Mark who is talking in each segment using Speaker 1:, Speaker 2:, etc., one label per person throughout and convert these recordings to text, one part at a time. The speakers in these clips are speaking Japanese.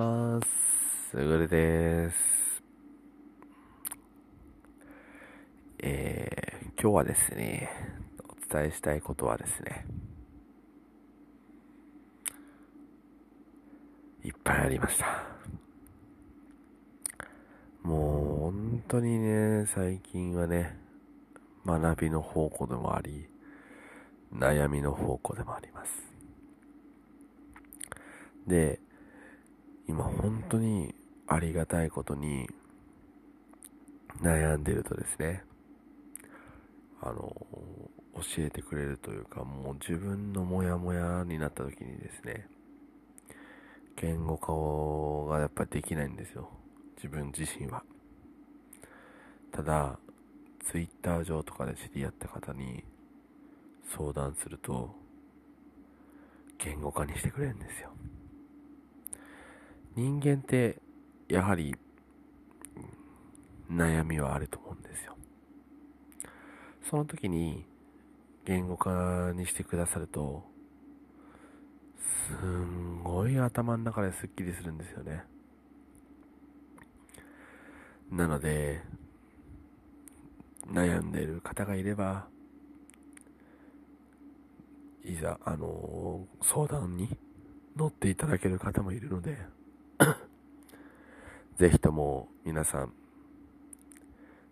Speaker 1: ます。すぐるです。えー、今日はですね、お伝えしたいことはですね、いっぱいありました。もう本当にね、最近はね、学びの宝庫でもあり、悩みの宝庫でもあります。で、今本当にありがたいことに悩んでるとですね、あの、教えてくれるというか、もう自分のモヤモヤになった時にですね、言語化がやっぱりできないんですよ。自分自身は。ただ、ツイッター上とかで知り合った方に相談すると、言語化にしてくれるんですよ。人間ってやはり悩みはあると思うんですよ。その時に言語化にしてくださると、すんごい頭の中ですっきりするんですよね。なので、悩んでいる方がいれば、いざ、あの相談に乗っていただける方もいるので、ぜひとも皆さん、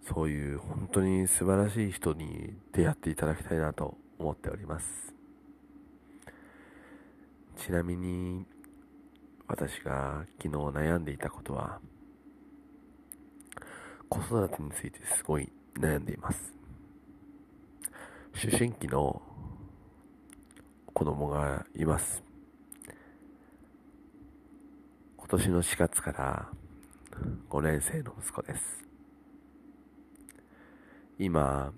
Speaker 1: そういう本当に素晴らしい人に出会っていただきたいなと思っております。ちなみに、私が昨日悩んでいたことは、子育てについてすごい悩んでいます。思春期の子供がいます。今年の4月から5年生の息子です。今、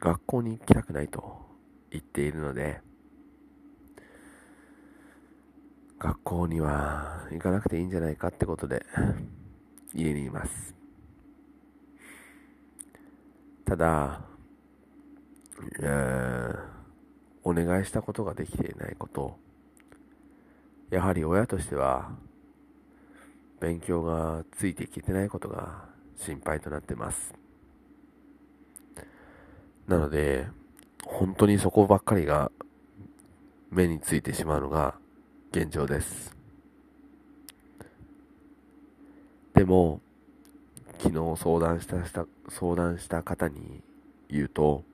Speaker 1: 学校に行きたくないと言っているので、学校には行かなくていいんじゃないかってことで家にいます。ただ、えーお願いしたことができていないこと、やはり親としては勉強がついてきてないことが心配となってます。なので、本当にそこばっかりが目についてしまうのが現状です。でも、昨日相談したした相談した方に言うと、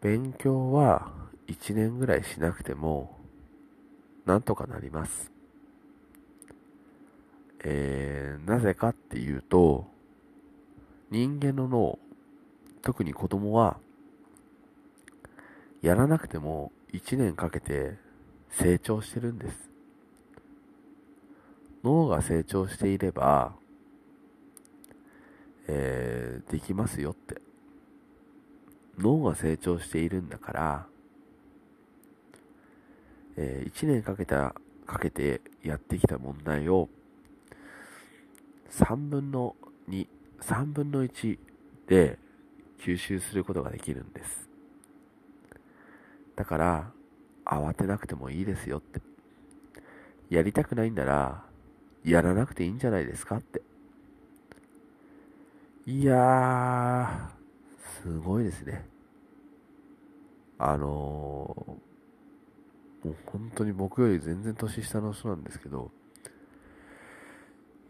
Speaker 1: 勉強は1年ぐらいしなくても、なんとかなります。えー、なぜかっていうと、人間の脳、特に子供は、やらなくても1年かけて成長してるんです。脳が成長していれば、えー、できますよって。脳が成長しているんだから、えー、1年かけた、かけてやってきた問題を、3分の2、3分の1で吸収することができるんです。だから、慌てなくてもいいですよって。やりたくないんなら、やらなくていいんじゃないですかって。いやー、すごいですね。あのー、もう本当に僕より全然年下の人なんですけど、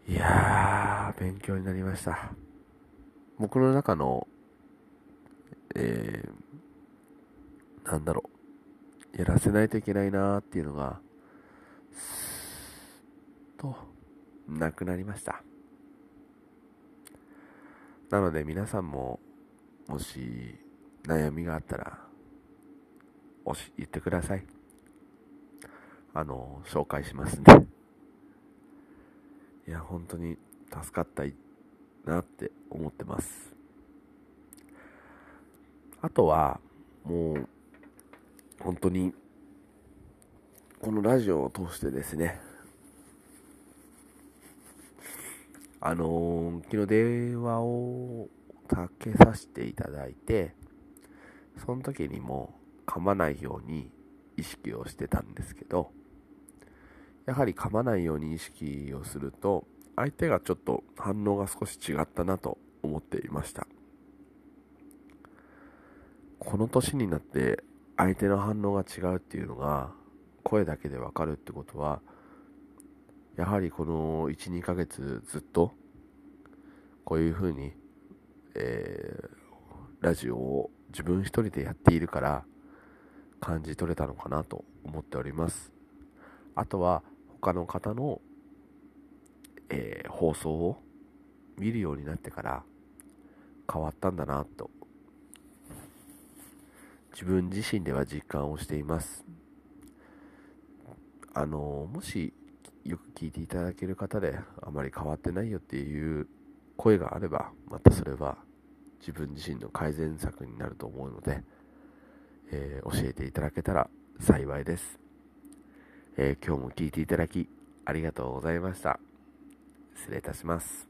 Speaker 1: いやー、勉強になりました。僕の中の、えー、なんだろう、やらせないといけないなーっていうのが、すーと、なくなりました。なので皆さんも、もし悩みがあったら、おし、言ってください。あの、紹介しますんで。いや、本当に助かったいなって思ってます。あとは、もう、本当に、このラジオを通してですね、あのー、昨日電話をかけさせていただいて、その時にも噛まないように意識をしてたんですけど、やはり噛まないように意識をすると相手がちょっと反応が少し違ったなと思っていました。この年になって相手の反応が違うっていうのが声だけでわかるってことはやはりこの12ヶ月ずっとこういう風に、えー、ラジオを自分一人でやっているから感じ取れたのかなと思っております。あとは他の方の、えー、放送を見るようになってから変わったんだなと。自分自身では実感をしています。あのもしよく聞いていただける方であまり変わってないよっていう声があればまたそれは自分自身の改善策になると思うので、えー、教えていただけたら幸いです、えー、今日も聞いていただきありがとうございました。失礼いたします。